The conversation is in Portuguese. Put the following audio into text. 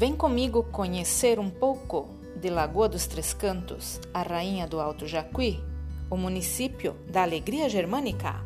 Vem comigo conhecer um pouco de Lagoa dos Três Cantos, a rainha do Alto Jacuí, o município da alegria germânica.